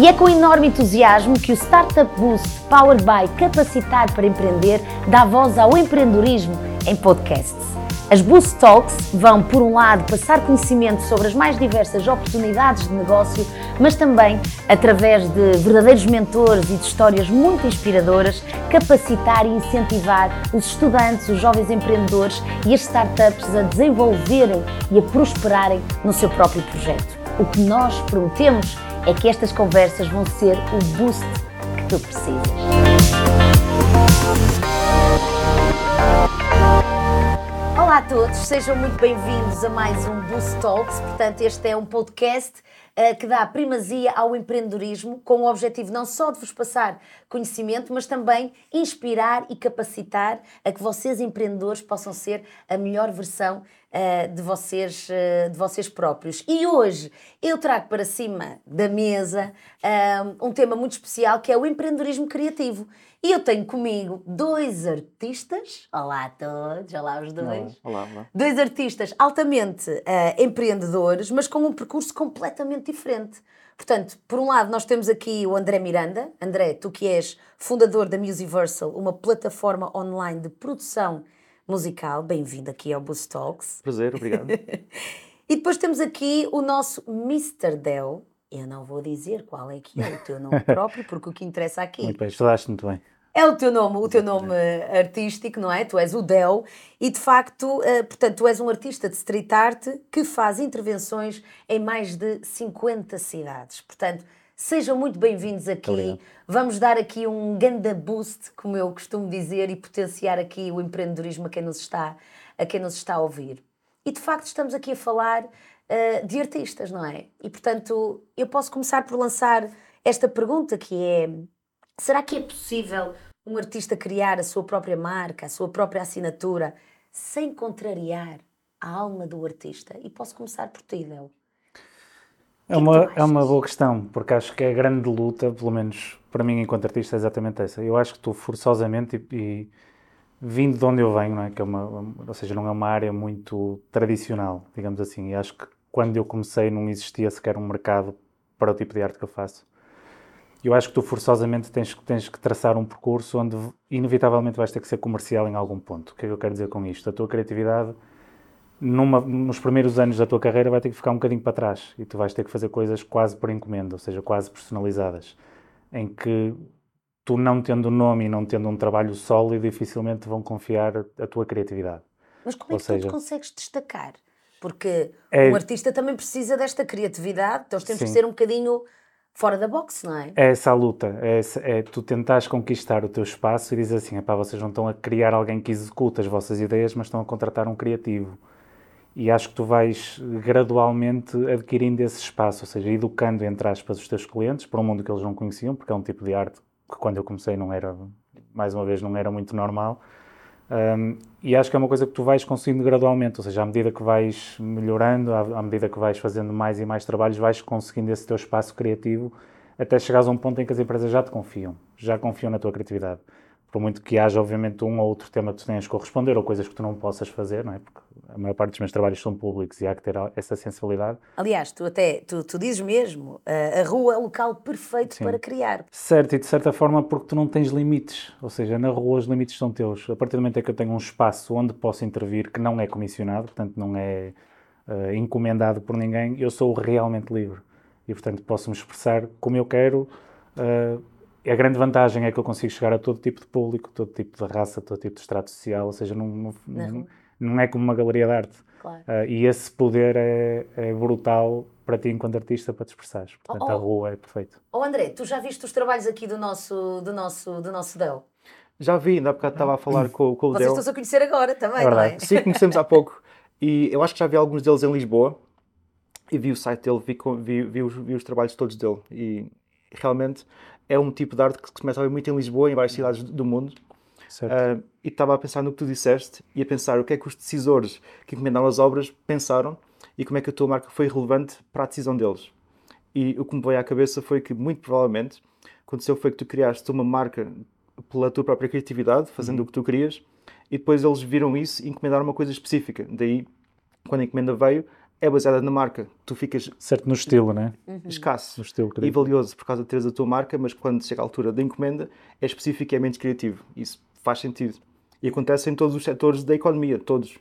E é com enorme entusiasmo que o Startup Boost Powered by Capacitar para Empreender dá voz ao empreendedorismo em podcasts. As Boost Talks vão, por um lado, passar conhecimento sobre as mais diversas oportunidades de negócio, mas também, através de verdadeiros mentores e de histórias muito inspiradoras, capacitar e incentivar os estudantes, os jovens empreendedores e as startups a desenvolverem e a prosperarem no seu próprio projeto. O que nós prometemos é que estas conversas vão ser o boost que tu precisas. Olá a todos, sejam muito bem-vindos a mais um Boost Talks. Portanto, este é um podcast uh, que dá primazia ao empreendedorismo, com o objetivo não só de vos passar conhecimento, mas também inspirar e capacitar a que vocês, empreendedores, possam ser a melhor versão uh, de, vocês, uh, de vocês próprios. E hoje eu trago para cima da mesa um tema muito especial que é o empreendedorismo criativo. E eu tenho comigo dois artistas. Olá a todos, olá os dois. Olá, olá. Dois artistas altamente uh, empreendedores, mas com um percurso completamente diferente. Portanto, por um lado, nós temos aqui o André Miranda. André, tu que és fundador da Musiversal, uma plataforma online de produção musical. Bem-vindo aqui ao Boost Talks. Prazer, obrigado. e depois temos aqui o nosso Mr. Del, eu não vou dizer qual é que é o teu nome próprio, porque o que interessa aqui. Muito bem, estudaste muito bem. É o teu nome, o teu nome artístico, não é? Tu és o Del e de facto, uh, portanto, tu és um artista de street art que faz intervenções em mais de 50 cidades. Portanto, sejam muito bem-vindos aqui. Obrigado. Vamos dar aqui um ganda boost, como eu costumo dizer, e potenciar aqui o empreendedorismo a quem nos está a quem nos está a ouvir. E de facto, estamos aqui a falar uh, de artistas, não é? E portanto, eu posso começar por lançar esta pergunta que é Será que é possível um artista criar a sua própria marca, a sua própria assinatura, sem contrariar a alma do artista? E posso começar por ti, Del. É uma, é uma boa questão, porque acho que a grande luta, pelo menos para mim enquanto artista, é exatamente essa. Eu acho que tu forçosamente e, e vindo de onde eu venho, não é? que é uma, ou seja, não é uma área muito tradicional, digamos assim, e acho que quando eu comecei não existia sequer um mercado para o tipo de arte que eu faço. Eu acho que tu forçosamente tens, tens que traçar um percurso onde inevitavelmente vais ter que ser comercial em algum ponto. O que é que eu quero dizer com isto? A tua criatividade numa, nos primeiros anos da tua carreira vai ter que ficar um bocadinho para trás e tu vais ter que fazer coisas quase por encomenda, ou seja, quase personalizadas, em que tu não tendo nome e não tendo um trabalho sólido, dificilmente vão confiar a tua criatividade. Mas como é que seja, tu te consegues destacar? Porque é, um artista também precisa desta criatividade, então temos sim. que ser um bocadinho fora da box, não é? É essa a luta, é, essa, é tu tentares conquistar o teu espaço e dizer assim, pá, vocês não estão a criar alguém que executa as vossas ideias, mas estão a contratar um criativo. E acho que tu vais gradualmente adquirindo esse espaço, ou seja, educando, entre aspas, os teus clientes para um mundo que eles não conheciam, porque é um tipo de arte que quando eu comecei não era, mais uma vez, não era muito normal. Um, e acho que é uma coisa que tu vais conseguindo gradualmente, ou seja, à medida que vais melhorando, à, à, medida que vais fazendo mais e mais trabalhos, vais conseguindo esse teu espaço criativo até chegares a um ponto em que as empresas já te confiam, já confiam na tua criatividade por muito que haja, obviamente, um ou outro tema que tu tenhas que corresponder ou coisas que tu não possas fazer, não é? Porque a maior parte dos meus trabalhos são públicos e há que ter essa sensibilidade. Aliás, tu até, tu, tu dizes mesmo, a rua é o local perfeito Sim. para criar. Certo, e de certa forma porque tu não tens limites, ou seja, na rua os limites são teus. A partir do momento em que eu tenho um espaço onde posso intervir, que não é comissionado, portanto não é uh, encomendado por ninguém, eu sou realmente livre. E, portanto, posso me expressar como eu quero, uh, a grande vantagem é que eu consigo chegar a todo tipo de público, todo tipo de raça, todo tipo de extrato social, ou seja, não, não, não, não é como uma galeria de arte. Claro. Uh, e esse poder é, é, brutal para ti enquanto artista para te expressares. Portanto, oh, a rua é perfeito. Oh André, tu já viste os trabalhos aqui do nosso, do nosso, do nosso Del? Já vi, ainda há bocado estava a falar com, com o Vocês Del. Vocês estão a conhecer agora também, é não é? Sim, conhecemos há pouco. E eu acho que já vi alguns deles em Lisboa e vi o site dele, vi, vi, vi, os, vi os trabalhos todos dele. E realmente é um tipo de arte que se começa a ver muito em Lisboa, em várias cidades do mundo. Uh, e estava a pensar no que tu disseste e a pensar o que é que os decisores que encomendaram as obras pensaram e como é que a tua marca foi relevante para a decisão deles. E o que me veio à cabeça foi que, muito provavelmente, aconteceu foi que tu criaste uma marca pela tua própria criatividade, fazendo uhum. o que tu querias, e depois eles viram isso e encomendaram uma coisa específica. Daí, quando a encomenda veio, é baseada na marca, tu ficas Certo, no estilo, né? escasso No estilo e valioso por causa de teres a tua marca, mas quando chega a altura da encomenda é específico e é menos criativo. Isso faz sentido. E acontece em todos os setores da economia, todos.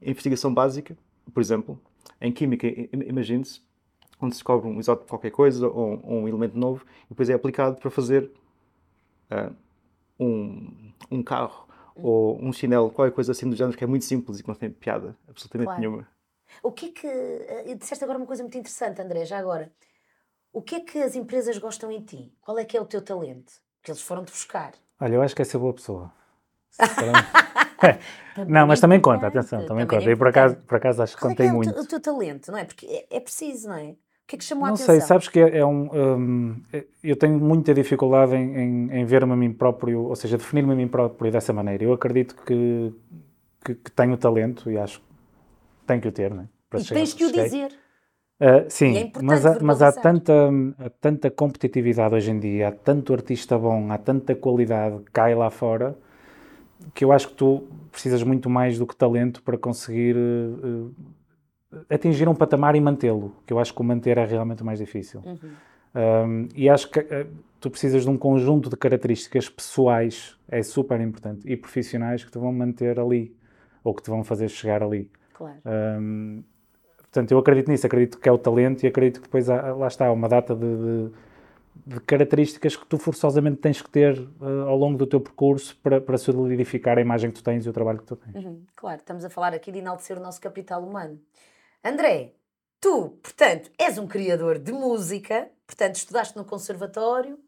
Em investigação básica, por exemplo, em química, imagine-se, quando se descobre um isótopo de qualquer coisa ou, ou um elemento novo, e depois é aplicado para fazer ah, um, um carro ou um chinelo, qualquer coisa assim do género, que é muito simples e que não tem piada absolutamente Claro. nenhuma. O que é que. eh, Disseste agora uma coisa muito interessante, André, já agora. O que é que as empresas gostam em ti? Qual é que é o teu talento? Que eles foram-te buscar. Olha, eu acho que é ser boa pessoa. Não, mas é também conta, atenção, também, também é conta. e por acaso, por acaso acho que é contei é o muito. teu, o teu talento, não é? Porque é, é preciso, não é? O que é que chamou a Não atenção? sei, sabes que é, é um. é- eu tenho muita dificuldade em, em, em ver-me a mim próprio, ou seja, definir-me a mim próprio dessa maneira. Eu acredito que, que, que tenho talento e acho tenho que o ter, né? Para E tens que o dizer. Ah, sim, é mas, há, mas há, tanta, há tanta competitividade hoje em dia, há tanto artista bom, há tanta qualidade que cai lá fora, que eu acho que tu precisas muito mais do que talento para conseguir eh, eh, atingir um patamar e mantê-lo, que eu acho que o manter é realmente o mais difícil. Um, e acho que eh, tu precisas de um conjunto de características pessoais, é super importante, e profissionais que te vão manter ali, ou que te vão fazer chegar ali. Claro. Um, portanto, eu acredito nisso, acredito que é o talento e acredito que depois há, lá está uma data de, de- de características que tu forçosamente tens que ter eh, ao longo do teu percurso para, para solidificar a imagem que tu tens e o trabalho que tu tens. Uhum, Claro, estamos a falar aqui de enaltecer o nosso capital humano. André, tu, portanto, és um criador de música, portanto, estudaste no conservatório,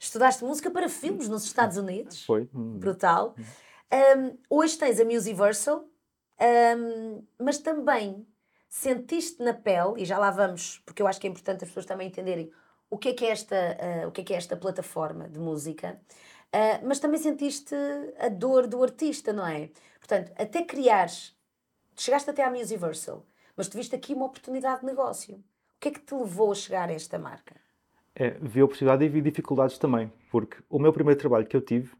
estudaste música para filmes nos Estados Unidos. Foi? Brutal. Um, hoje tens a Musiversal, um, mas também sentiste na pele, e já lá vamos, porque eu acho que é importante as pessoas também entenderem o que é que é esta, uh, o que é que é esta plataforma de música, uh, mas também sentiste a dor do artista, não é? Portanto, até criares, chegaste até à Musiversal, mas tu viste aqui uma oportunidade de negócio. O que é que te levou a chegar a esta marca? É, vi a oportunidade e vi dificuldades também, porque o meu primeiro trabalho que eu tive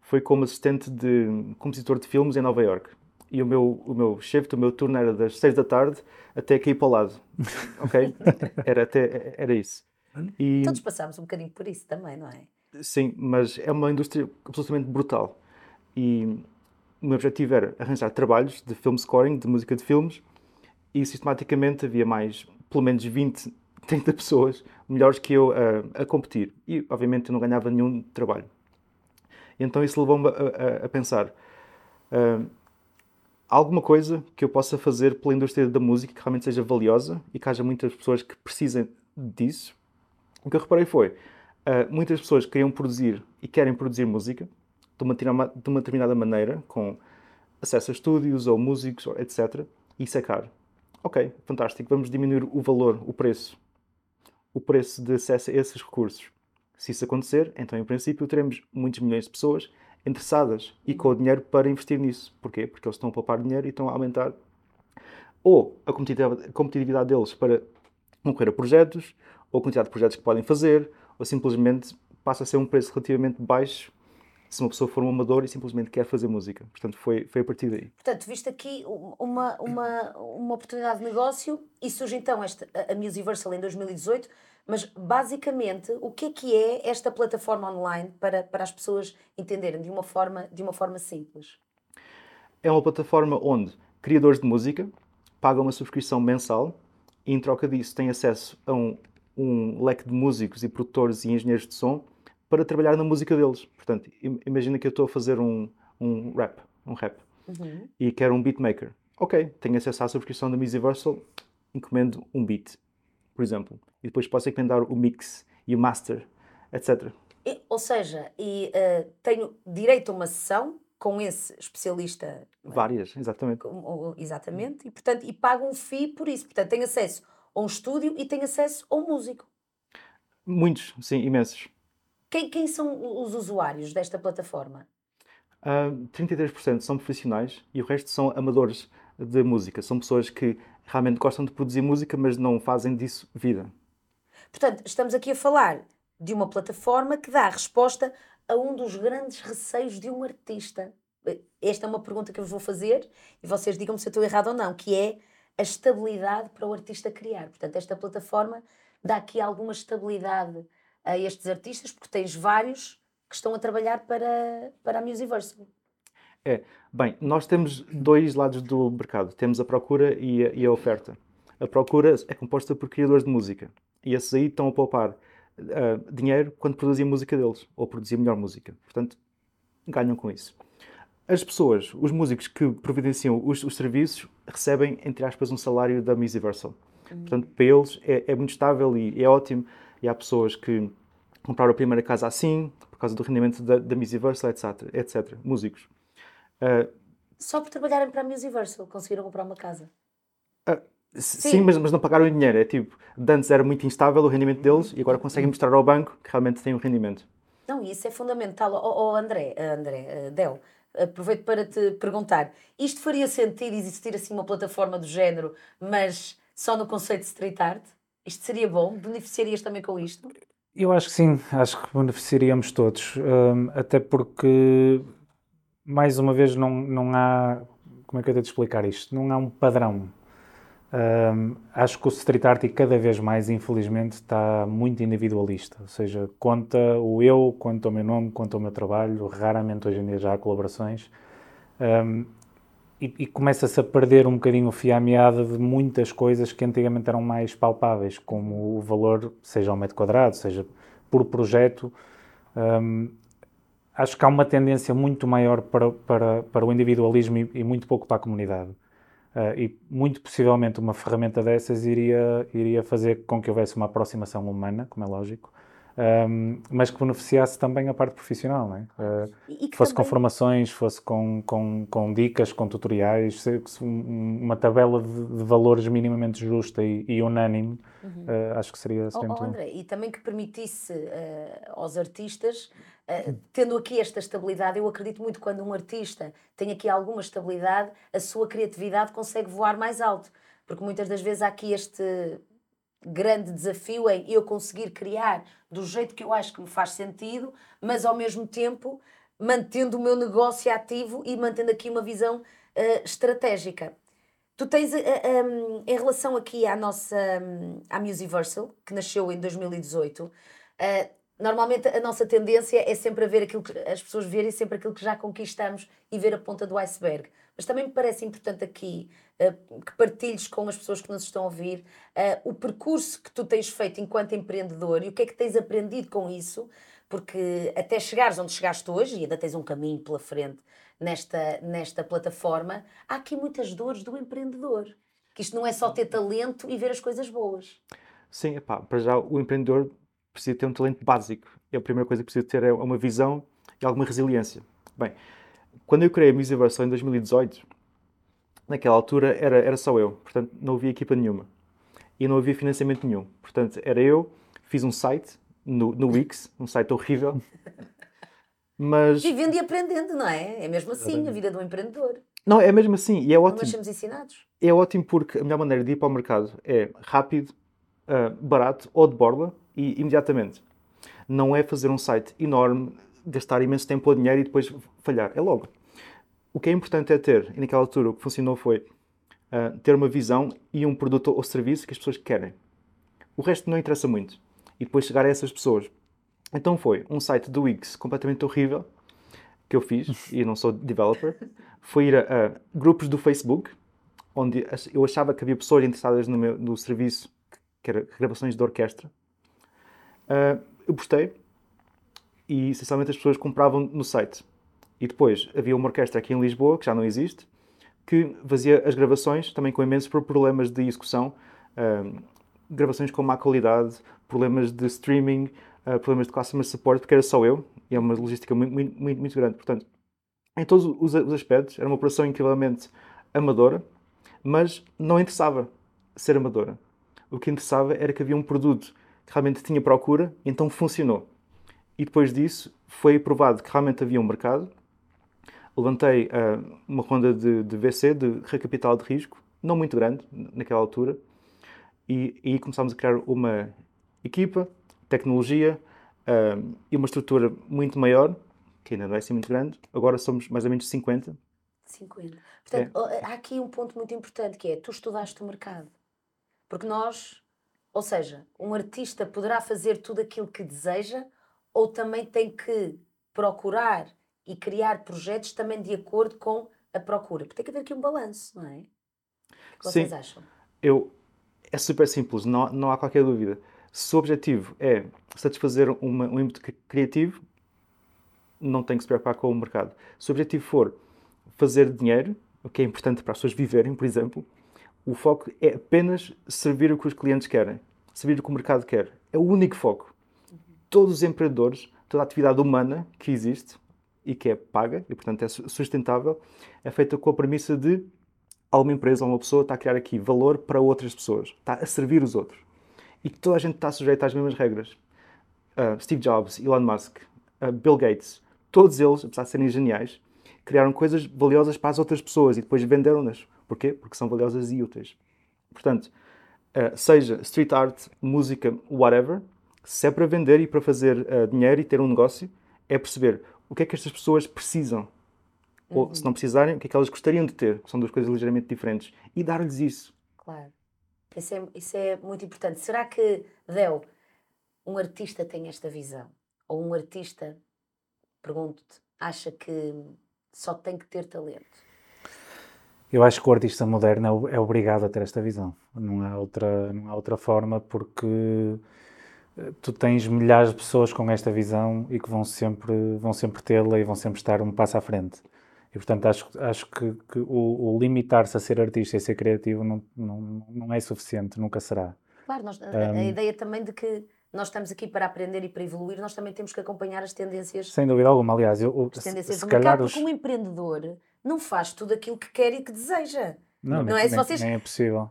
foi como assistente de compositor de filmes em Nova York. E o meu, o meu shift, o meu turno era das 6 da tarde até cair para o lado. Ok? Era, até, era isso. E, Todos passámos um bocadinho por isso também, não é? sim, mas é uma indústria absolutamente brutal. E o meu objetivo era arranjar trabalhos de film scoring, de música de filmes, e sistematicamente havia mais, pelo menos 20, 30 pessoas melhores que eu a, a competir. E, obviamente, eu não ganhava nenhum trabalho. E então isso levou-me a, a- a pensar: há alguma coisa que eu possa fazer pela indústria da música que realmente seja valiosa e que haja muitas pessoas que precisem disso? O que eu reparei foi: ah, muitas pessoas queriam produzir e querem produzir música de uma, de uma determinada maneira, com acesso a estúdios ou músicos, etc. E isso é caro. Ok, fantástico, vamos diminuir o valor, o preço. O preço de acesso a esses recursos. Se isso acontecer, então em princípio teremos muitos milhões de pessoas interessadas e com o dinheiro para investir nisso. Porquê? Porque eles estão a poupar dinheiro e estão a aumentar ou a competitividade, deles para concorrer a projetos, ou a quantidade de projetos que podem fazer, ou simplesmente passa a ser um preço relativamente baixo se uma pessoa for um amador e simplesmente quer fazer música. Portanto, foi, foi a partir daí. Portanto, viste aqui um- uma, uma, uma oportunidade de negócio e surge então esta, a Musiversal em 2018, mas basicamente o que é que é esta plataforma online para, para as pessoas entenderem de uma forma, de uma forma simples? É uma plataforma onde criadores de música pagam uma subscrição mensal e, em troca disso, têm acesso a um, um leque de músicos e produtores e engenheiros de som para trabalhar na música deles. Portanto, im- imagina que eu estou a fazer um, um rap, um rap, e quero um beatmaker. Ok, tenho acesso à subscrição da Musiversal, encomendo um beat, por exemplo, e depois posso encomendar o mix e o master, etc. E- ou seja, e, eh, tenho direito a uma sessão com esse especialista Várias, exatamente. Com- Exatamente, e portanto, e paga um FII por isso. Portanto, tem acesso a um estúdio e tem acesso a um músico. Muitos, sim, imensos. Quem, quem são os usuários desta plataforma? Ah, 33% são profissionais e o resto são amadores de música. São pessoas que realmente gostam de produzir música, mas não fazem disso vida. Portanto, estamos aqui a falar de uma plataforma que dá resposta a um dos grandes receios de um artista. Esta é uma pergunta que eu vos vou fazer e vocês digam-me se eu estou errado ou não, que é a estabilidade para o artista criar. Portanto, esta plataforma dá aqui alguma estabilidade a estes artistas, porque tens vários que estão a trabalhar para, para a Musiversal. É, bem, nós temos dois lados do mercado. Temos a procura e a, e a oferta. A procura é composta por criadores de música. E esses aí estão a poupar uh, dinheiro quando produzem a música deles, ou produzem melhor música. Portanto, ganham com isso. As pessoas, os músicos que providenciam os, os serviços, recebem, entre aspas, um salário da Musiversal. Uhum. Portanto, para eles é, é, muito estável e é ótimo. E há pessoas que compraram a primeira casa assim, por causa do rendimento da, da Musiversal, etc, etc. Músicos. Uh, Só por trabalharem para a Musiversal conseguiram comprar uma casa? Uh, sim, sim mas, mas, não pagaram o dinheiro. É tipo, antes era muito instável o rendimento deles e agora conseguem mostrar ao banco que realmente têm um rendimento. Não, isso é fundamental. Oh, oh André, André, uh, Del, aproveito para te perguntar: isto faria sentido existir assim uma plataforma do género, mas só no conceito de street art? Isto seria bom? Beneficiarias também com isto? Eu acho que sim, acho que beneficiaríamos todos, um, até porque, mais uma vez, não, não há. Como é que eu tenho de explicar isto? Não há um padrão. Um, acho que o street art, cada vez mais, infelizmente, está muito individualista. Ou seja, conta o eu, conta o meu nome, conta o meu trabalho. Raramente hoje em dia já há colaborações. Um, e, e começa-se a perder um bocadinho o fio à meada de muitas coisas que antigamente eram mais palpáveis, como o valor, seja ao metro quadrado, seja por projeto. Um, acho que há uma tendência muito maior para, para, para o individualismo e, e muito pouco para a comunidade. Uh, e muito possivelmente uma ferramenta dessas iria, iria fazer com que houvesse uma aproximação humana, como é lógico, um, mas que beneficiasse também a parte profissional, não é? Uh, fosse também... com formações, fosse com, com, com dicas, com tutoriais, uma tabela de, de valores minimamente justa e, e unânime, uhum. uh, acho que seria, seria oh, oh, André, E também que permitisse uh, aos artistas tendo aqui esta estabilidade, eu acredito muito quando um artista tem aqui alguma estabilidade, a sua criatividade consegue voar mais alto. Porque muitas das vezes há aqui este grande desafio em eu conseguir criar do jeito que eu acho que me faz sentido, mas ao mesmo tempo mantendo o meu negócio ativo e mantendo aqui uma visão uh, estratégica. Tu tens, uh, um, em relação aqui à nossa, um, à Musiversal, que nasceu em 2018, uh, Normalmente a nossa tendência é sempre a ver aquilo que as pessoas verem sempre aquilo que já conquistamos e ver a ponta do iceberg. Mas também me parece importante aqui que partilhes com as pessoas que nos estão a ouvir uh, o percurso que tu tens feito enquanto empreendedor e o que é que tens aprendido com isso, porque até chegares onde chegaste hoje, e ainda tens um caminho pela frente nesta, nesta plataforma, há aqui muitas dores do empreendedor. Que isto não é só ter talento e ver as coisas boas. Sim, epá, para já o empreendedor precisa ter um talento básico. É a primeira coisa que precisa ter é uma visão e alguma resiliência. Bem, quando eu criei a Musiversal em 2018, naquela altura era, era só eu, portanto não havia equipa nenhuma. E não havia financiamento nenhum. Portanto, era eu, fiz um site no, no Wix, um site horrível. Mas... Vivendo e aprendendo, não é? É mesmo assim a vida do empreendedor. Não, é mesmo assim e é ótimo. Nós somos ensinados. É ótimo porque a melhor maneira de ir para o mercado é rápido, uh, barato ou de borla e imediatamente. Não é fazer um site enorme, gastar imenso tempo ou dinheiro e depois falhar. É logo. O que é importante é ter, e naquela altura o que funcionou foi uh, ter uma visão e um produto ou serviço que as pessoas querem. O resto não interessa muito. E depois chegar a essas pessoas. Então foi um site do Wix completamente horrível que eu fiz, e não sou developer, foi ir a, a, grupos do Facebook, onde eu achava que havia pessoas interessadas no, meu, no serviço, que era gravações de orquestra, Uh, eu postei e essencialmente as pessoas compravam no site. E depois havia uma orquestra aqui em Lisboa, que já não existe, que fazia as gravações também com imensos problemas de execução, uh, gravações com má qualidade, problemas de streaming, uh, problemas de customer support, porque era só eu, e é uma logística muito, muito, muito grande. Portanto, em todos os, os aspectos, era uma operação incrivelmente amadora, mas não interessava ser amadora. O que interessava era que havia um produto que realmente tinha procura, então funcionou. E depois disso foi provado que realmente havia um mercado. Levantei uh, uma ronda de, de, VC, de recapital de risco, não muito grande naquela altura, e, e começámos a criar uma equipa, tecnologia uh, e uma estrutura muito maior, que ainda não é assim muito grande. Agora somos mais ou menos 50. 50. Portanto, é. há aqui um ponto muito importante que é, tu estudaste o mercado. Porque nós, ou seja, um artista poderá fazer tudo aquilo que deseja ou também tem que procurar e criar projetos também de acordo com a procura. Porque tem que haver aqui um balanço, não é? O que vocês Sim. acham? Eu, é super simples, não, não há qualquer dúvida. Se o objetivo é satisfazer uma, um ímpeto criativo, não tem que se preocupar com o mercado. Se o objetivo for fazer dinheiro, o que é importante para as pessoas viverem, por exemplo, o foco é apenas servir o que os clientes querem, servir o que o mercado quer. É o único foco. Todos os empreendedores, toda a atividade humana que existe e que é paga e, portanto, é sustentável, é feita com a premissa de alguma empresa, uma pessoa está a criar aqui valor para outras pessoas, está a servir os outros. E que toda a gente está sujeita às mesmas regras. Uh, Steve Jobs, Elon Musk, uh, Bill Gates, todos eles, apesar de serem geniais, criaram coisas valiosas para as outras pessoas e depois venderam-nas. Porquê? Porque são valiosas e úteis. Portanto, uh, seja street art, música, whatever, se é para vender e para fazer dinheiro e ter um negócio, é perceber o que é que estas pessoas precisam. Uhum. Ou, se não precisarem, o que é que elas gostariam de ter. São duas coisas ligeiramente diferentes. E dar-lhes isso. Claro. Isso é, isso é muito importante. Será que, Del, um artista tem esta visão? Ou um artista, pergunto-te, acha que só tem que ter talento? Eu acho que o artista moderno é, é obrigado a ter esta visão. Não há outra, não há outra forma, porque tu tens milhares de pessoas com esta visão e que vão sempre, vão sempre tê-la e vão sempre estar um passo à frente. E, portanto, acho, acho que, que o, o limitar-se a ser artista e ser criativo não, não, não é suficiente, nunca será. Claro, nós, a, um, a ideia também de que nós estamos aqui para aprender e para evoluir, nós também temos que acompanhar as tendências. Sem dúvida alguma, aliás, eu, as tendências se, do mercado, os... porque um empreendedor não faz tudo aquilo que quer e que deseja. Não, não nem, é? Se vocês... nem é possível.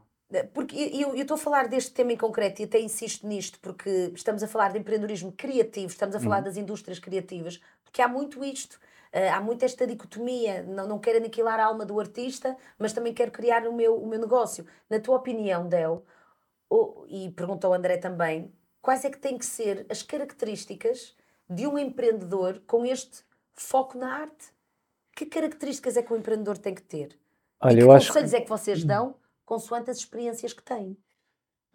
Porque eu, estou a falar deste tema em concreto e até insisto nisto, porque estamos a falar de empreendedorismo criativo, estamos a falar uhum. das indústrias criativas, porque há muito isto. Uh, há muito esta dicotomia, não, não quero aniquilar a alma do artista, mas também quero criar o meu, o meu negócio. Na tua opinião, Del, ou, e perguntou André também, quais é que têm que ser as características de um empreendedor com este foco na arte? Que características é que o empreendedor tem que ter? Olha, e que eu conselhos acho... é que vocês dão consoante as experiências que têm?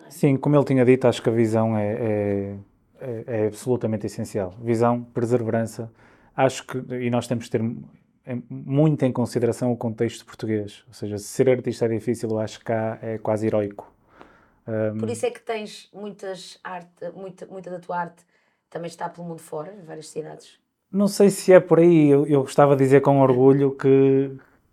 Sim, como ele tinha dito, acho que a visão é, é, é, é absolutamente essencial. Visão, perseverança, acho que, e nós temos que ter muito em consideração o contexto português. Ou seja, ser artista é difícil, eu acho que cá é quase heroico. Um, Por isso é que tens muitas arte, muita, muita da tua arte também está pelo mundo fora, em várias cidades. Não sei se é por aí. Eu, eu gostava de dizer com orgulho que,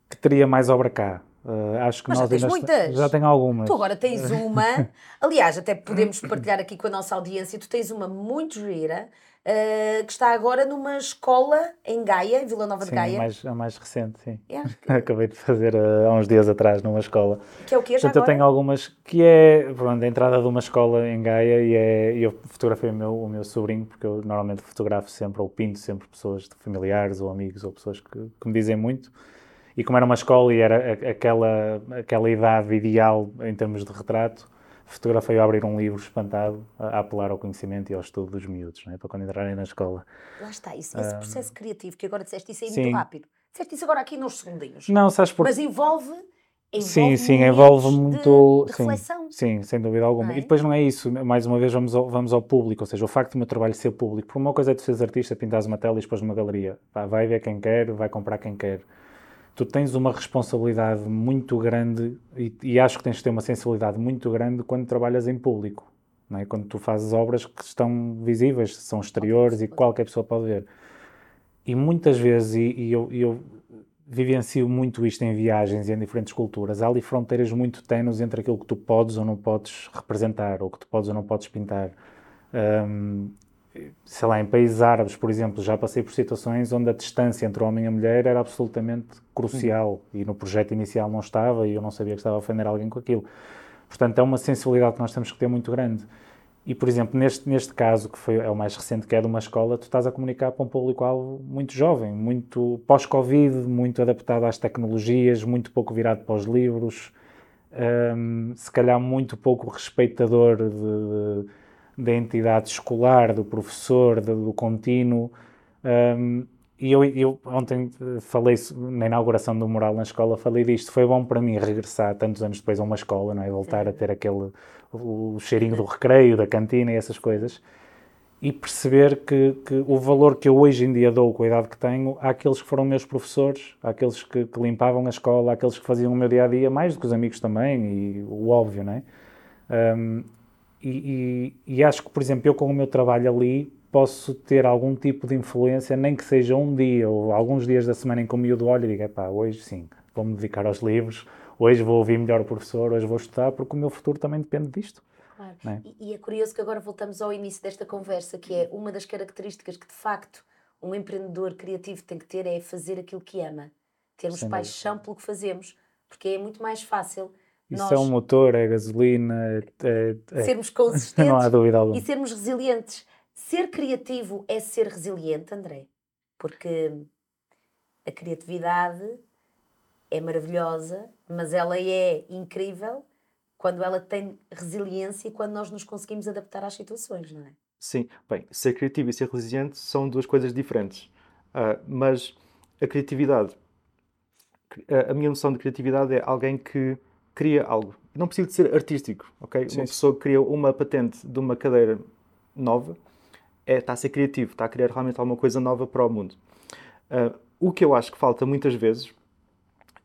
que teria mais obra cá. Uh, acho que Mas nós já tens muitas. Já tenho algumas. Tu agora tens uma. Aliás, até podemos partilhar aqui com a nossa audiência. Tu tens uma muito gira uh, que está agora numa escola em Gaia, em Vila Nova sim, de Gaia. Mais, a mais recente, sim. Que... Acabei de fazer uh, há uns dias atrás numa escola. Que é o que Portanto, eu tenho algumas que é pronto, a entrada de uma escola em Gaia e, é, eu fotografei o meu, o meu sobrinho, porque eu normalmente fotografo sempre ou pinto sempre pessoas familiares ou amigos ou pessoas que, que me dizem muito. E como era uma escola e era aquela, aquela idade ideal em termos de retrato, fotografei-o abrir um livro espantado a, apelar ao conhecimento e ao estudo dos miúdos, é? para quando entrarem na escola. Lá está, isso, esse processo criativo que agora disseste, isso é sim. muito rápido. Disseste isso agora aqui nos segundinhos. Não, sabes por... Mas envolve Envolve sim, sim, envolve muito. De, de reflexão. Sim, sim, sem dúvida alguma. É? E depois não é isso, mais uma vez vamos ao, vamos ao público, ou seja, o facto do meu trabalho ser público. Por uma coisa é tu seres artista, pintares uma tela e expôs numa galeria. Pá, vai ver quem quer, vai comprar quem quer tu tens uma responsabilidade muito grande e, e, acho que tens de ter uma sensibilidade muito grande quando trabalhas em público, não é? quando tu fazes obras que estão visíveis, são exteriores e qualquer pessoa pode ver. E muitas vezes, e, e eu, eu, vivencio muito isto em viagens e em diferentes culturas, há ali fronteiras muito tenues entre aquilo que tu podes ou não podes representar, ou que tu podes ou não podes pintar. Um, sei lá, em países árabes, por exemplo, já passei por situações onde a distância entre o homem e a mulher era absolutamente crucial uhum. e no projeto inicial não estava e eu não sabia que estava a ofender alguém com aquilo. Portanto, é uma sensibilidade que nós temos que ter muito grande. E, por exemplo, neste, neste caso, que foi, é o mais recente, que é de uma escola, tu estás a comunicar para um público-alvo muito jovem, muito pós-Covid, muito adaptado às tecnologias, muito pouco virado para os livros, um, se calhar muito pouco respeitador de, de da entidade escolar, do professor, do, do contínuo. Um, e eu, eu ontem falei na inauguração do mural na escola, falei disto. Foi bom para mim regressar tantos anos depois a uma escola, não é? Voltar a ter aquele o cheirinho do recreio, da cantina e essas coisas. E perceber que, que o valor que eu hoje em dia dou com a idade que tenho àqueles que foram meus professores, àqueles que, que limpavam a escola, àqueles que faziam o meu dia a dia, mais do que os amigos também, e o óbvio, não é? Um, e, e, e acho que, por exemplo, eu com o meu trabalho ali posso ter algum tipo de influência, nem que seja um dia ou alguns dias da semana em que o miúdo olha e diga, pá, hoje sim, vou-me dedicar aos livros, hoje vou ouvir melhor o professor, hoje vou estudar, porque o meu futuro também depende disto. Claro. É? E, e é curioso que agora voltamos ao início desta conversa, que é uma das características que de facto um empreendedor criativo tem que ter é fazer aquilo que ama, termos Sem paixão dúvida. pelo que fazemos, porque é muito mais fácil isso nós, é um motor, é gasolina, é, é, sermos consistentes não há dúvida alguma. e sermos resilientes. Ser criativo é ser resiliente, André, porque a criatividade é maravilhosa, mas ela é incrível quando ela tem resiliência e quando nós nos conseguimos adaptar às situações, não é? Sim, bem, ser criativo e ser resiliente são duas coisas diferentes. Uh, mas a criatividade, a minha noção de criatividade é alguém que cria algo. Não precisa de ser artístico, ok? Sim. Uma pessoa que cria uma patente de uma cadeira nova é, está a ser criativo, está a criar realmente alguma coisa nova para o mundo. Uh, o que eu acho que falta muitas vezes,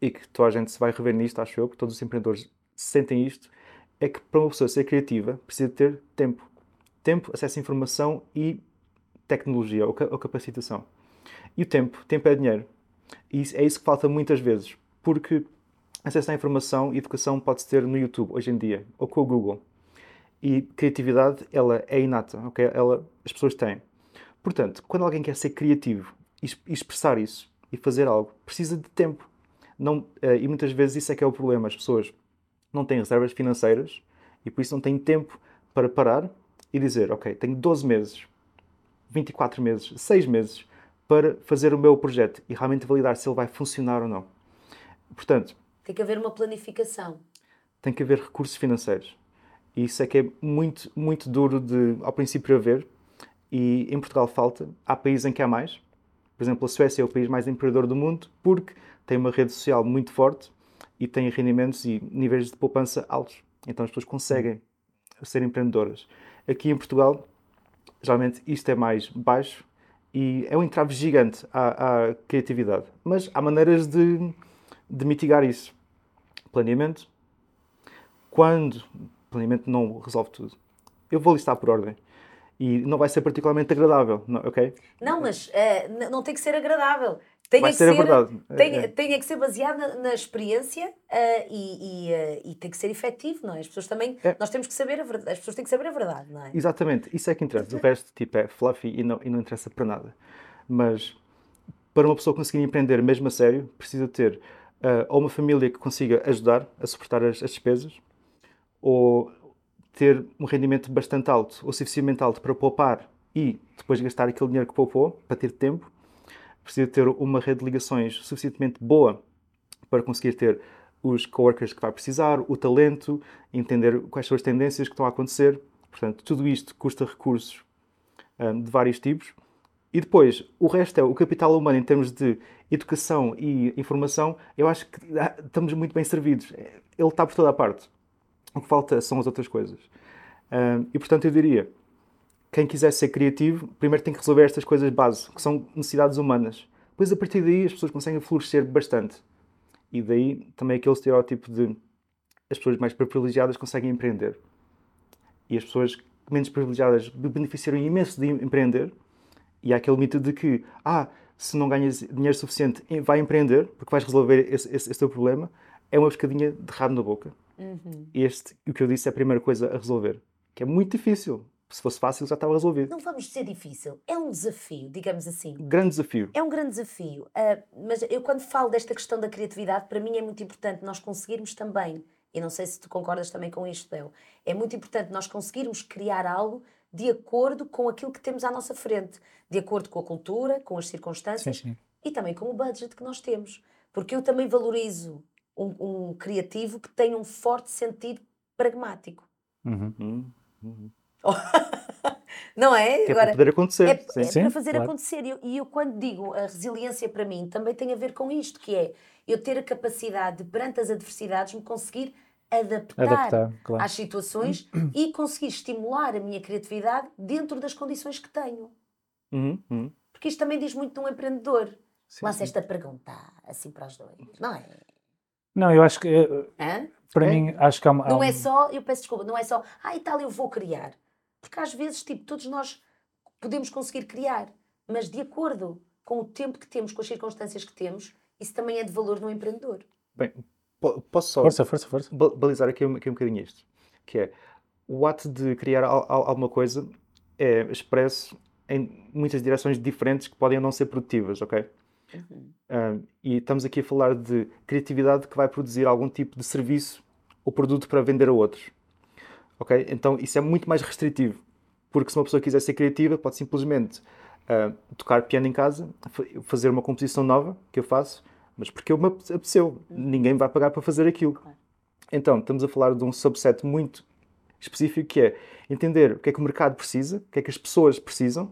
e que toda a gente se vai rever nisto, acho eu, que todos os empreendedores sentem isto, é que para uma pessoa ser criativa precisa ter tempo. Tempo, acesso à informação e tecnologia ou, ou capacitação. E o tempo, tempo é dinheiro. E é isso que falta muitas vezes, porque acesso à informação e educação pode-se ter no YouTube hoje em dia, ou com o Google. E criatividade, ela é inata, ok? Ela, as pessoas têm. Portanto, quando alguém quer ser criativo e expressar isso e fazer algo, precisa de tempo. Não, eh, e muitas vezes isso é que é o problema. As pessoas não têm reservas financeiras e por isso não têm tempo para parar e dizer, ok, tenho 12 meses, 24 meses, 6 meses para fazer o meu projeto e realmente validar se ele vai funcionar ou não. Portanto, tem que haver uma planificação. Tem que haver recursos financeiros. E isso é que é muito, muito duro de, ao princípio, haver. E em Portugal falta. Há países em que há mais. Por exemplo, a Suécia é o país mais empreendedor do mundo porque tem uma rede social muito forte e tem rendimentos e níveis de poupança altos. Então as pessoas conseguem ser empreendedoras. Aqui em Portugal, geralmente isto é mais baixo e é um entrave gigante à, à criatividade. Mas há maneiras de, de mitigar isso. Planeamento. Quando planeamento não resolve tudo. Eu vou listar por ordem. E não vai ser particularmente agradável, não, ok? Não, mas uh, não tem que ser agradável. Tem vai que ser, ser. Tem, é. tem que ser baseado na, na experiência uh, e, e, uh, e, tem que ser efetivo, não é? As pessoas também, é. nós temos que saber a verdade, as pessoas têm que saber a verdade, não é? Exatamente, isso é que interessa. O resto, tipo, é fluffy e não, e não interessa para nada. Mas para uma pessoa conseguir empreender mesmo a sério, precisa ter uh, ou uma família que consiga ajudar a suportar as, as despesas, ou ter um rendimento bastante alto, ou suficientemente alto para poupar e depois gastar aquele dinheiro que poupou, para ter tempo, precisa ter uma rede de ligações suficientemente boa para conseguir ter os coworkers que vai precisar, o talento, entender quais são as tendências que estão a acontecer. Portanto, tudo isto custa recursos um, de vários tipos. E depois, o resto é o capital humano em termos de educação e informação. Eu acho que ah, estamos muito bem servidos. Ele está por toda a parte. O que falta são as outras coisas. E portanto eu diria, quem quiser ser criativo, primeiro tem que resolver estas coisas base, que são necessidades humanas. Depois a partir daí as pessoas conseguem florescer bastante. E daí também aquele estereótipo de as pessoas mais privilegiadas conseguem empreender. E as pessoas menos privilegiadas beneficiaram imenso de empreender. E há aquele mito de que, ah, se não ganhas dinheiro suficiente, vai empreender, porque vais resolver esse, esse, esse teu problema. É uma pescadinha de rabo na boca. Uhum. Este, o que eu disse, é a primeira coisa a resolver. Que é muito difícil. Se fosse fácil, já estava resolvido. Não vamos dizer difícil. É um desafio, digamos assim. Grande desafio. É um grande desafio. Uh, mas eu, quando falo desta questão da criatividade, para mim é muito importante nós conseguirmos também, e não sei se tu concordas também com isto, Del, é muito importante nós conseguirmos criar algo de acordo com aquilo que temos à nossa frente, de acordo com a cultura, com as circunstâncias sim, sim. e também com o budget que nós temos. Porque eu também valorizo um, um criativo que tem um forte sentido pragmático. Uhum. Uhum. Não é? Que é para poder acontecer. É, sim. é Sim, para fazer claro. acontecer. E eu, e eu, quando digo a resiliência para mim, também tem a ver com isto, que é eu ter a capacidade de, perante as adversidades, me conseguir adaptar, Adaptar, claro. às situações e conseguir estimular a minha criatividade dentro das condições que tenho. Uhum, uhum. Porque isto também diz muito de um empreendedor. Sim, Lança esta pergunta, assim para os dois. Não é? Não, eu acho que, eh, Hã? para É. mim, acho que há uma. há Não um- é só, eu peço desculpa, não é só, ah, e tal, eu vou criar. Porque às vezes, tipo, todos nós podemos conseguir criar, mas de acordo com o tempo que temos, com as circunstâncias que temos, isso também é de valor no empreendedor. Bem, posso só Força, força, força. ba- balizar aqui, um- aqui um bocadinho isto, que é o ato de criar al- al- alguma coisa é expresso em muitas direções diferentes que podem não ser produtivas, ok? Ah, e estamos aqui a falar de criatividade que vai produzir algum tipo de serviço ou produto para vender a outros, ok? Então isso é muito mais restritivo, porque se uma pessoa quiser ser criativa, pode simplesmente ah, tocar piano em casa, fa- fazer uma composição nova que eu faço, mas porque eu me ape- apeteceu, ninguém vai pagar para fazer aquilo. Então, estamos a falar de um subset muito específico que é entender o que é que o mercado precisa, o que é que as pessoas precisam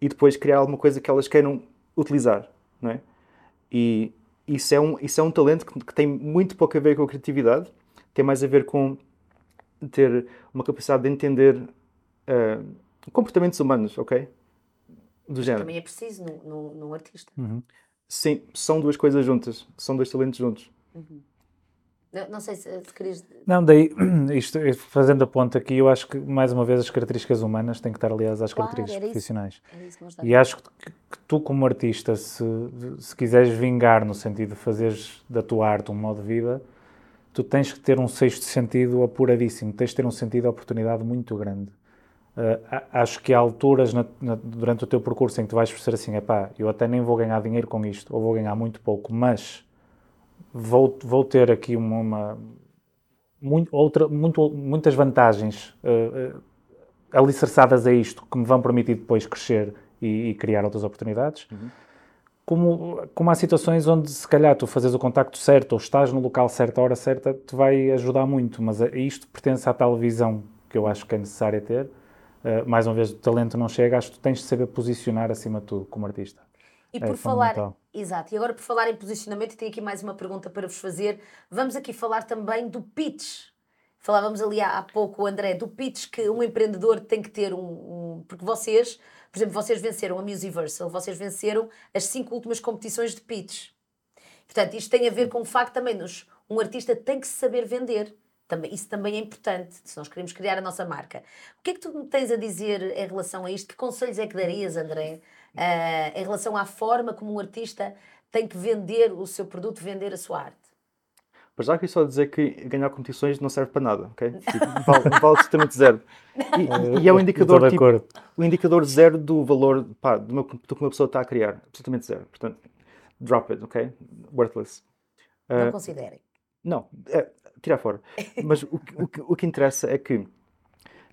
e depois criar alguma coisa que elas queiram utilizar, não é? E isso é um, isso é um talento que, que tem muito pouco a ver com a criatividade, tem mais a ver com ter uma capacidade de entender ah, comportamentos humanos, ok? Do género. Também é preciso num, artista. Sim, são duas coisas juntas, são dois talentos juntos. Não, não sei se, se querias. Não, daí, isto, fazendo a ponta aqui, eu acho que, mais uma vez, as características humanas têm que estar aliadas às Claro, características era isso. profissionais. Que E acho que, que tu, como artista, se, se quiseres vingar no sentido de fazeres da tua arte um modo de vida, tu tens que ter um sexto sentido apuradíssimo, tens de ter um sentido de oportunidade muito grande. A- acho que há alturas na- na- durante o teu percurso em que tu vais perceber assim, epá, eu até nem vou ganhar dinheiro com isto, ou vou ganhar muito pouco, mas vou, vou ter aqui uma, uma- muito- outra, muito- muitas vantagens ah, ah, alicerçadas a isto que me vão permitir depois crescer e, e criar outras oportunidades. Como, como há situações onde se calhar tu fazes o contacto certo ou estás no local certo, à hora certa, te vai ajudar muito, mas a- isto pertence à tal visão que eu acho que é necessária ter. Uh, mais uma vez, o talento não chega, acho que tu tens de saber posicionar acima de tudo como artista. E É por falar, fundamental. exato, e agora por falar em posicionamento, tenho aqui mais uma pergunta para vos fazer. Vamos aqui falar também do pitch. Falávamos ali há, há pouco, André, do pitch que um empreendedor tem que ter um, um- Porque vocês, por exemplo, vocês venceram a Musiversal, vocês venceram as cinco últimas competições de pitch. Portanto, isto tem a ver com o facto também nos um artista tem que saber vender. Também, isso também é importante, se nós queremos criar a nossa marca. O que é que tu me tens a dizer em relação a isto? Que conselhos é que darias, André, ah, em relação à forma como um artista tem que vender o seu produto, vender a sua arte? Para já queria só dizer que ganhar competições não serve para nada, ok? Tipo, vale, vale absolutamente zero. E, e é o indicador, Estou de tipo, acordo. o indicador zero do valor pá, de uma, do que uma pessoa está a criar. Absolutamente zero. Portanto, drop it, ok? Worthless. Não Ah, considerem. Não, é, tirar fora. Mas o, que- o, que- o que interessa é que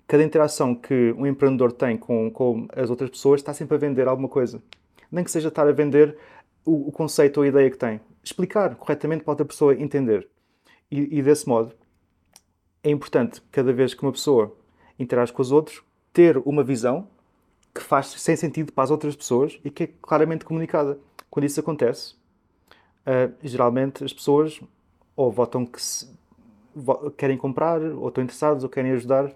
cada interação que um empreendedor tem com, com as outras pessoas está sempre a vender alguma coisa. Nem que seja estar a vender o, o conceito ou a ideia que tem. Explicar corretamente para outra pessoa entender. E, e desse modo, é importante, cada vez que uma pessoa interage com os outros, ter uma visão que faz sem sentido para as outras pessoas e que é claramente comunicada. Quando isso acontece, Uh, geralmente as pessoas ou votam que se- querem comprar, ou estão interessados, ou querem ajudar.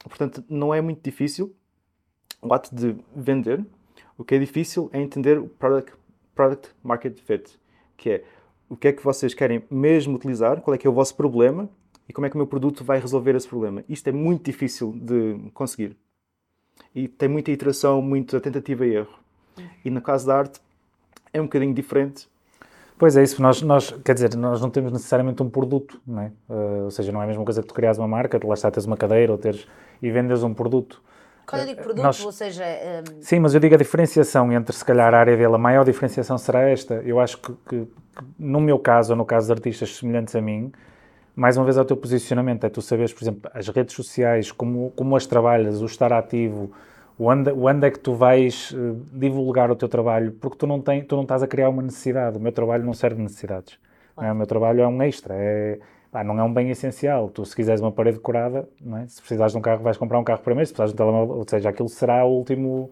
Portanto, não é muito difícil o ato de vender. O que é difícil é entender o product, product market fit, que é o que é que vocês querem mesmo utilizar, qual é que é o vosso problema e como é que o meu produto vai resolver esse problema. Isto é muito difícil de conseguir. E tem muita iteração, muita tentativa e erro. E no caso da arte, é um bocadinho diferente. Pois é, isso. Nós, nós, quer dizer, nós não temos necessariamente um produto, não é? Uh, ou seja, não é a mesma coisa que tu crias uma marca, tu lá está, tens uma cadeira ou teres, e vendes um produto. Quando eu digo produto, nós- ou seja, hum, Sim, mas eu digo a diferenciação entre, se calhar, a área dele, a maior diferenciação será esta. Eu acho que, que- que no meu caso, ou no caso de artistas semelhantes a mim, mais uma vez é o teu posicionamento, é tu saberes, por exemplo, as redes sociais, como, como as trabalhas, o estar ativo, onde, onde é que tu vais eh, divulgar o teu trabalho, porque tu não, tem, tu não estás a criar uma necessidade, o meu trabalho não serve de necessidades. não é? O meu trabalho é um extra, é, pá, não é um bem essencial. Tu, se quiseres uma parede decorada, não é? se precisares de um carro, vais comprar um carro primeiro, se precisares de um telemóvel, ou seja, aquilo será o último,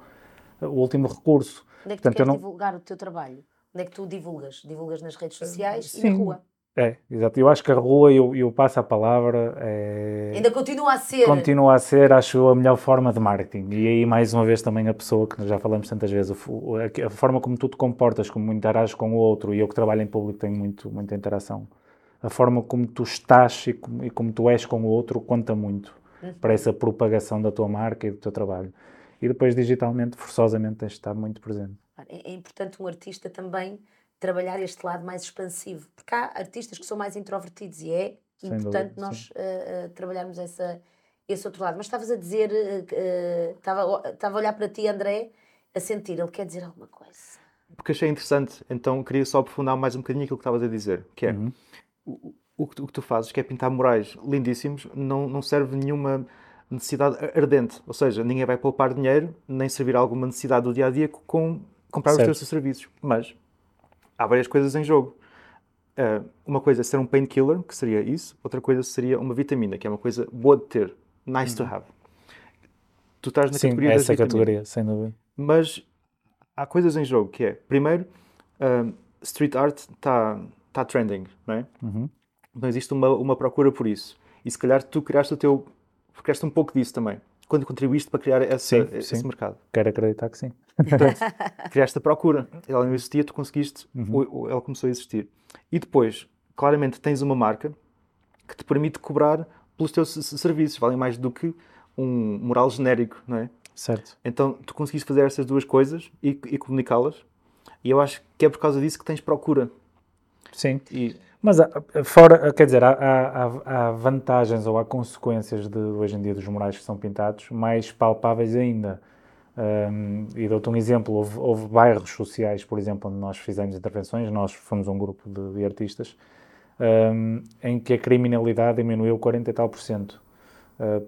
o último recurso. Onde é que tu Portanto, eu queres não- divulgar o teu trabalho? Onde é que tu divulgas? Divulgas nas redes sociais e sim. na rua. É, exato. Eu acho que a rua, eu, eu passo a palavra, é, Ainda continua a ser. continua a ser, acho a melhor forma de marketing. E aí, mais uma vez, também a pessoa que nós já falamos tantas vezes, a, a forma como tu te comportas, como interages com o outro, e eu que trabalho em público tenho muito, muita interação. A forma como tu estás e como, e como tu és com o outro conta muito para essa propagação da tua marca e do teu trabalho. E depois, digitalmente, forçosamente, tens de estar muito presente. É é importante um artista também trabalhar este lado mais expansivo, porque há artistas que são mais introvertidos e é Sem importante dúvida, nós eh, trabalharmos essa, esse outro lado. Mas estavas a dizer, eh, estava a- estava a olhar para ti, André, a sentir, ele quer dizer alguma coisa. Porque achei interessante, então queria só aprofundar mais um bocadinho aquilo que estavas a dizer, que é Uhum. o, o que tu, o que tu fazes, que é pintar murais lindíssimos, não, não serve nenhuma necessidade ardente, ou seja, ninguém vai poupar dinheiro, nem servir a alguma necessidade do dia a dia com comprar Certo. os teus serviços. Mas há várias coisas em jogo. Ah, uma coisa é ser um painkiller, que seria isso, outra coisa seria uma vitamina, que é uma coisa boa de ter, nice to have. Tu estás na Uhum. Sim, categoria das essa categoria, sem dúvida. mas há coisas em jogo que é, primeiro, um, street art está tá trending, não é? Uhum. Então existe uma, uma procura por isso. E se calhar tu criaste o teu, criaste um pouco disso também. Quando contribuíste para criar essa, Sim, esse sim. mercado. Quero acreditar que sim. Criaste a procura. Ela não existia, tu conseguiste, Uhum. ela começou a existir. E depois, claramente, tens uma marca que te permite cobrar pelos teus serviços. Valem mais do que um mural genérico, não é? Certo. Então tu conseguiste fazer essas duas coisas e, e comunicá-las. E eu acho que é por causa disso que tens procura. Sim. E Mas há- fora, quer dizer, há, há- há- vantagens ou há consequências de hoje em dia dos murais que são pintados mais palpáveis ainda. Um, e dou-te um exemplo: houve, houve bairros sociais, por exemplo, onde nós fizemos intervenções, nós fomos um grupo de, de artistas, um, em que a criminalidade diminuiu 40 e tal por cento.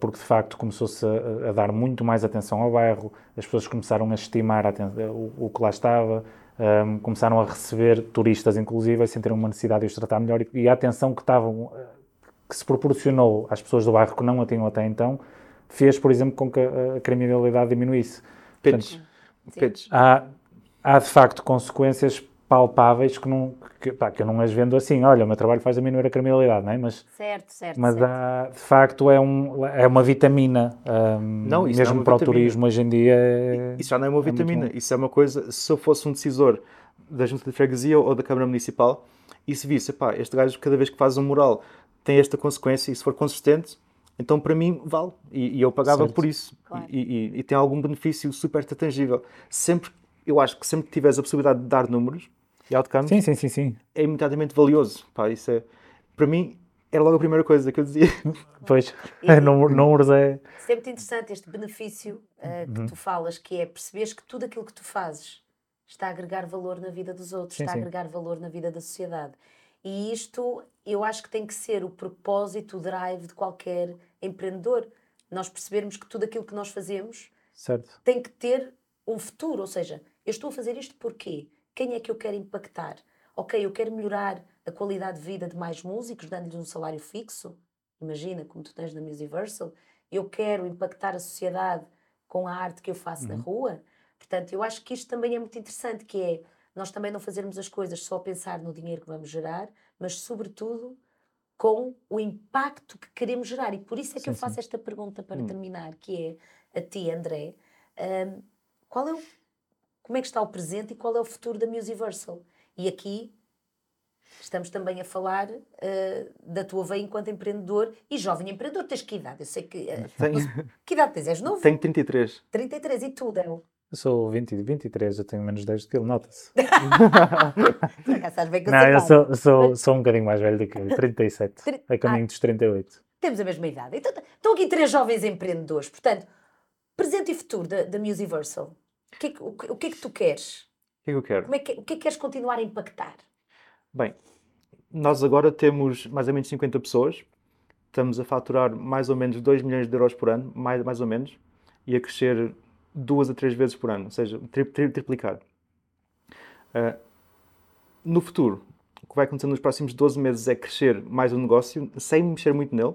Porque de facto começou-se a, a dar muito mais atenção ao bairro, as pessoas começaram a estimar a o, o que lá estava, um, começaram a receber turistas, inclusive, a sentirem uma necessidade de os tratar melhor e, e a atenção que, estavam, uh, que se proporcionou às pessoas do bairro que não a tinham até então, fez, por exemplo, com que a, a criminalidade diminuísse. pitch. Pitch. Há, há de facto consequências palpáveis que, não, que, pá, que eu não as vendo assim. Olha, o meu trabalho faz diminuir a criminalidade, não é? Mas Certo, certo. mas certo. há, de facto é, um, é uma vitamina. um, Não, isso não é mesmo para o vitamina. turismo hoje em dia. É, Isso já não é uma muito vitamina. isso é uma coisa. Se eu fosse um decisor da Junta de Freguesia ou da Câmara Municipal e se visse, pá, este gajo, cada vez que faz um mural, tem esta consequência e se for consistente, então para mim vale. E, e eu pagava Certo. por isso. Claro. E, e- e tem algum benefício super tangível. Sempre, eu acho que sempre que tiveres a possibilidade de dar números e outcomes, Sim, sim, sim, sim. é imediatamente valioso. Pá, isso é, para mim, era logo a primeira coisa que eu dizia. Pois, E- número- números é. Isso é muito interessante, este benefício Uhum. que tu falas, que é perceberes que tudo aquilo que tu fazes está a agregar valor na vida dos outros, Sim, está sim. a agregar valor na vida da sociedade. E isto eu acho que tem que ser o propósito, o drive de qualquer empreendedor. Nós percebermos que tudo aquilo que nós fazemos Certo. tem que ter um futuro, ou seja, eu estou a fazer isto porquê? Quem é que eu quero impactar? Ok, eu quero melhorar a qualidade de vida de mais músicos, dando-lhes um salário fixo. Imagina, como tu tens na Musiversal. Eu quero impactar a sociedade com a arte que eu faço na rua. Portanto, eu acho que isto também é muito interessante, que é nós também não fazermos as coisas só a pensar no dinheiro que vamos gerar, mas sobretudo com o impacto que queremos gerar. E por isso é que Sim, eu faço sim. esta pergunta para terminar, que é a ti, André. hum, qual é o, como é que está o presente e qual é o futuro da Musiversal? E aqui estamos também a falar eh, da tua veia enquanto empreendedor e jovem empreendedor. Tens que idade? Eu sei que. eh, Tenho, que idade tens? És novo? tenho 33. 33 e tu, Del? Eu sou 20, 23, eu tenho menos 10 do que ele, nota-se. Eu Não, eu sou, sou, sou um bocadinho mais velho do que ele, 37, Tri- a caminho dos 38. Temos a mesma idade. Então, estão aqui três jovens empreendedores. Portanto, presente e futuro da, da Musiversal. O que, é que, o, que- o é que tu queres? O que é que eu quero? Como é que, o que é que queres continuar a impactar? Bem, nós agora temos mais ou menos 50 pessoas, estamos a faturar mais ou menos 2 milhões de euros por ano, mais, mais ou menos, e a crescer duas a três vezes por ano, ou seja, tri, tri- triplicar. Ah, no futuro, que vai acontecer nos próximos 12 meses é crescer mais o negócio, sem mexer muito nele,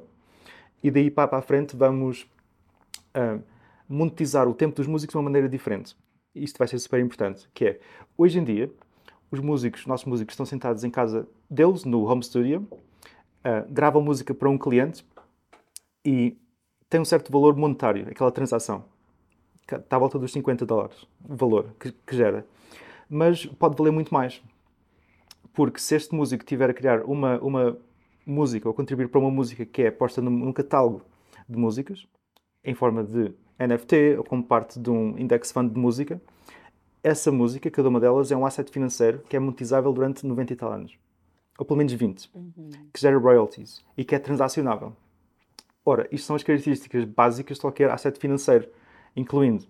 e daí para, para a frente vamos uh, monetizar o tempo dos músicos de uma maneira diferente. Isto vai ser super importante, que é, hoje em dia, os músicos, nossos músicos, estão sentados em casa deles, no home studio, uh, gravam música para um cliente e tem um certo valor monetário, aquela transação. Está à volta dos 50 dólares, o valor que, que gera. Mas pode valer muito mais. Porque se este músico tiver a criar uma, uma música ou contribuir para uma música que é posta num, num catálogo de músicas, em forma de NFT ou como parte de um index fund de música, essa música, cada uma delas, é um asset financeiro que é monetizável durante 90 e tal anos. Ou pelo menos 20. Uhum. Que gera royalties e que é transacionável. Ora, isto são as características básicas de qualquer asset financeiro, incluindo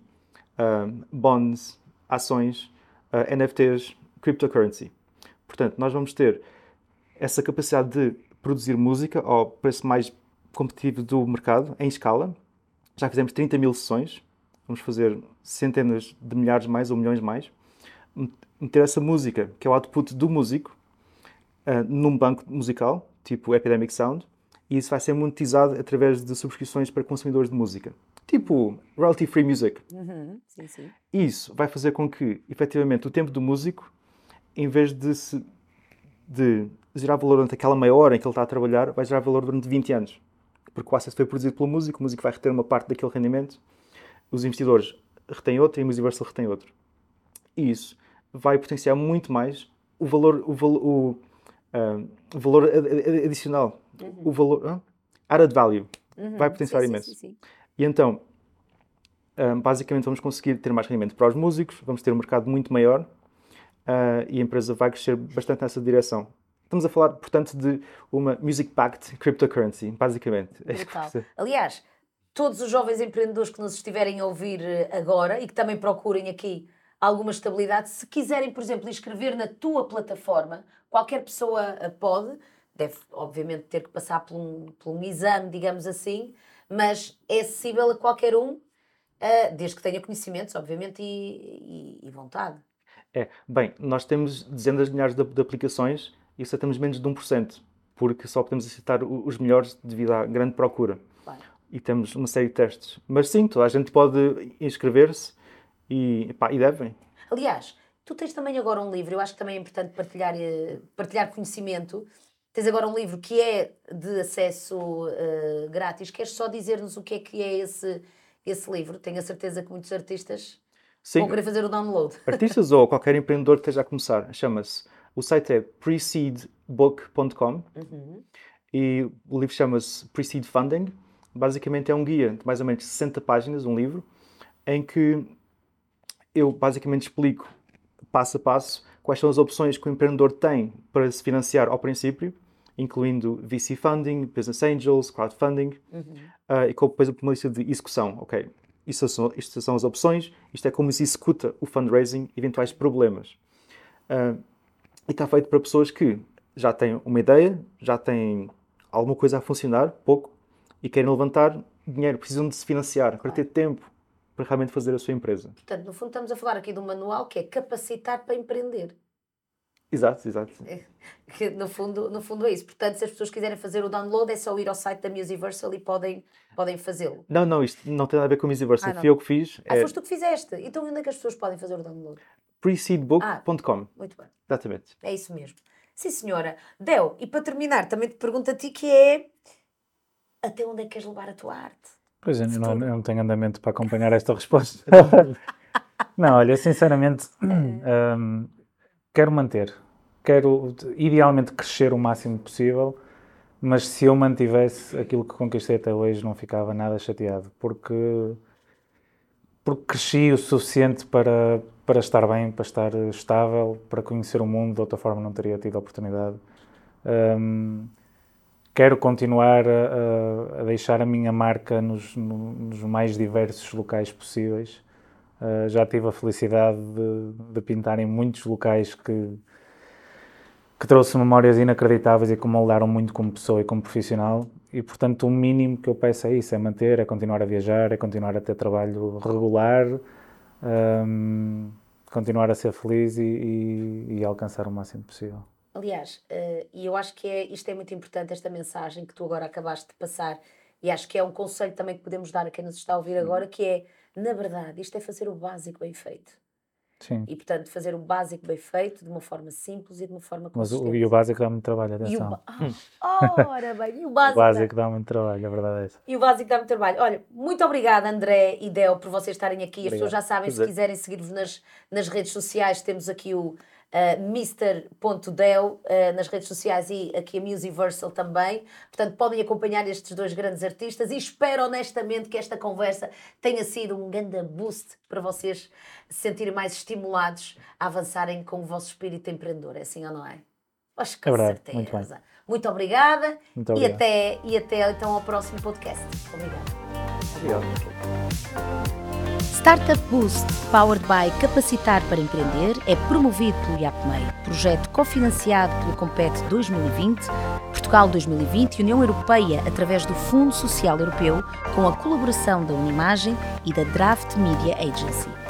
uh, bonds, ações, uh, ah, NFTs, cryptocurrency. Portanto, nós vamos ter essa capacidade de produzir música ao preço mais competitivo do mercado, em escala. Já fizemos 30 mil sessões, vamos fazer centenas de milhares mais ou milhões mais, meter essa música, que é o output do músico, uh, num banco musical, tipo Epidemic Sound, e isso vai ser monetizado através de subscrições para consumidores de música. Tipo royalty free music. Uhum, sim, sim. Isso vai fazer com que, efetivamente, o tempo do músico, em vez de, se, de gerar valor durante aquela meia hora em que ele está a trabalhar, vai gerar valor durante 20 anos. Porque o asset foi produzido pelo músico, o músico vai reter uma parte daquele rendimento os investidores retêm outro e a Musiversal retém outro. E isso vai potenciar muito mais o valor, o, o, uh, o valor adicional, uhum. o valor uh, added value. Uhum. Vai potenciar sim, imenso. Sim, sim, e então, uh, basicamente, vamos conseguir ter mais rendimento para os músicos, vamos ter um mercado muito maior uh, e a empresa vai crescer bastante nessa direção. Estamos a falar, portanto, de uma music-backed cryptocurrency, basicamente. É Aliás, todos os jovens empreendedores que nos estiverem a ouvir eh, agora e que também procurem aqui alguma estabilidade, se quiserem, por exemplo, inscrever na tua plataforma, qualquer pessoa eh, pode, deve obviamente ter que passar por um, por um exame, digamos assim, mas é acessível a qualquer um, eh, desde que tenha conhecimentos, obviamente, e, e, e vontade. É, bem, nós temos dezenas de milhares de, de aplicações e temos menos de 1%, porque só podemos aceitar os melhores devido à grande procura e temos uma série de testes. Mas sim, toda a gente pode inscrever-se e, pá, e devem. Aliás, tu tens também agora um livro, eu acho que também é importante partilhar, eh, partilhar conhecimento. Tens agora um livro que é de acesso uh, grátis. Queres só dizer-nos o que é que é esse, esse livro? Tenho a certeza que muitos artistas Sim. vão querer fazer o download. Artistas ou qualquer empreendedor que esteja a começar. Chama-se, o site é precedebook.com uhum. e o livro chama-se Precede Funding basicamente é um guia de mais ou menos 60 páginas, um livro, em que eu basicamente explico passo a passo quais são as opções que o empreendedor tem para se financiar ao princípio, incluindo VC funding, business angels, crowdfunding, uhum. uh, e com depois uma lista de execução. Ok, isto são, isto são as opções, isto é como se executa o fundraising, eventuais problemas. Uh, e está feito para pessoas que já têm uma ideia, já têm alguma coisa a funcionar, pouco, e querem levantar dinheiro, precisam de se financiar, para ter tempo para realmente fazer a sua empresa. Portanto, no fundo, estamos a falar aqui de um manual que é capacitar para empreender. Exato, exato. É, que no, fundo, no fundo é isso. Portanto, se as pessoas quiserem fazer o download, é só ir ao site da Musiversal e podem, podem fazê-lo. Não, não, isto não tem nada a ver com a Musiversal. Ah, Fui eu que fiz. Ah, é... foste tu que fizeste. Então, onde é que as pessoas podem fazer o download? Precedebook.com. Ah, muito bem. Exatamente. É isso mesmo. Sim, senhora. Del, e para terminar, também te pergunto a ti que é até onde é que queres levar a tua arte? Pois é, eu não, eu não tenho andamento para acompanhar esta resposta. não, olha, sinceramente, um, quero manter. Quero, idealmente, crescer o máximo possível, mas se eu mantivesse aquilo que conquistei até hoje, não ficava nada chateado, porque, porque cresci o suficiente para, para estar bem, para estar estável, para conhecer o mundo, de outra forma não teria tido a oportunidade. Um, quero continuar a, a, deixar a minha marca nos, nos mais diversos locais possíveis. Uh, já tive a felicidade de, de, pintar em muitos locais que, que trouxe memórias inacreditáveis e que moldaram muito como pessoa e como profissional. E, portanto, o mínimo que eu peço é isso: é manter, é continuar a viajar, é continuar a ter trabalho regular, um, continuar a ser feliz e, e, e alcançar o máximo possível. Aliás, uh, e eu acho que é, isto é muito importante, esta mensagem que tu agora acabaste de passar, e acho que é um conselho também que podemos dar a quem nos está a ouvir agora, que é, na verdade, isto é fazer o básico bem feito. Sim. E, portanto, fazer o básico bem feito, de uma forma simples e de uma forma Mas consistente. o, e o básico dá muito trabalho, E o atenção. ba- Ah, ora bem, e o O básico, básico dá muito trabalho, a verdade é essa. E o básico dá muito trabalho. Olha, muito obrigada, André e Del, por vocês estarem aqui. As Obrigado. pessoas já sabem, se quiserem seguir-vos nas, nas redes sociais, temos aqui o uh, Mr.Del uh, nas redes sociais e aqui a Musiversal também. Portanto, podem acompanhar estes dois grandes artistas e espero honestamente que esta conversa tenha sido um grande boost para vocês se sentirem mais estimulados a avançarem com o vosso espírito empreendedor. É assim ou não é? Acho que É verdade, certeza. muito bem. Muito obrigada. Muito E até, e até então ao próximo podcast. Obrigada. Obrigado. Startup Boost, powered by Capacitar para Empreender, é promovido pelo IAPMEI, projeto cofinanciado pelo Compete 2020, Portugal 2020 e União Europeia através do Fundo Social Europeu, com a colaboração da Unimagem e da Draft Media Agency.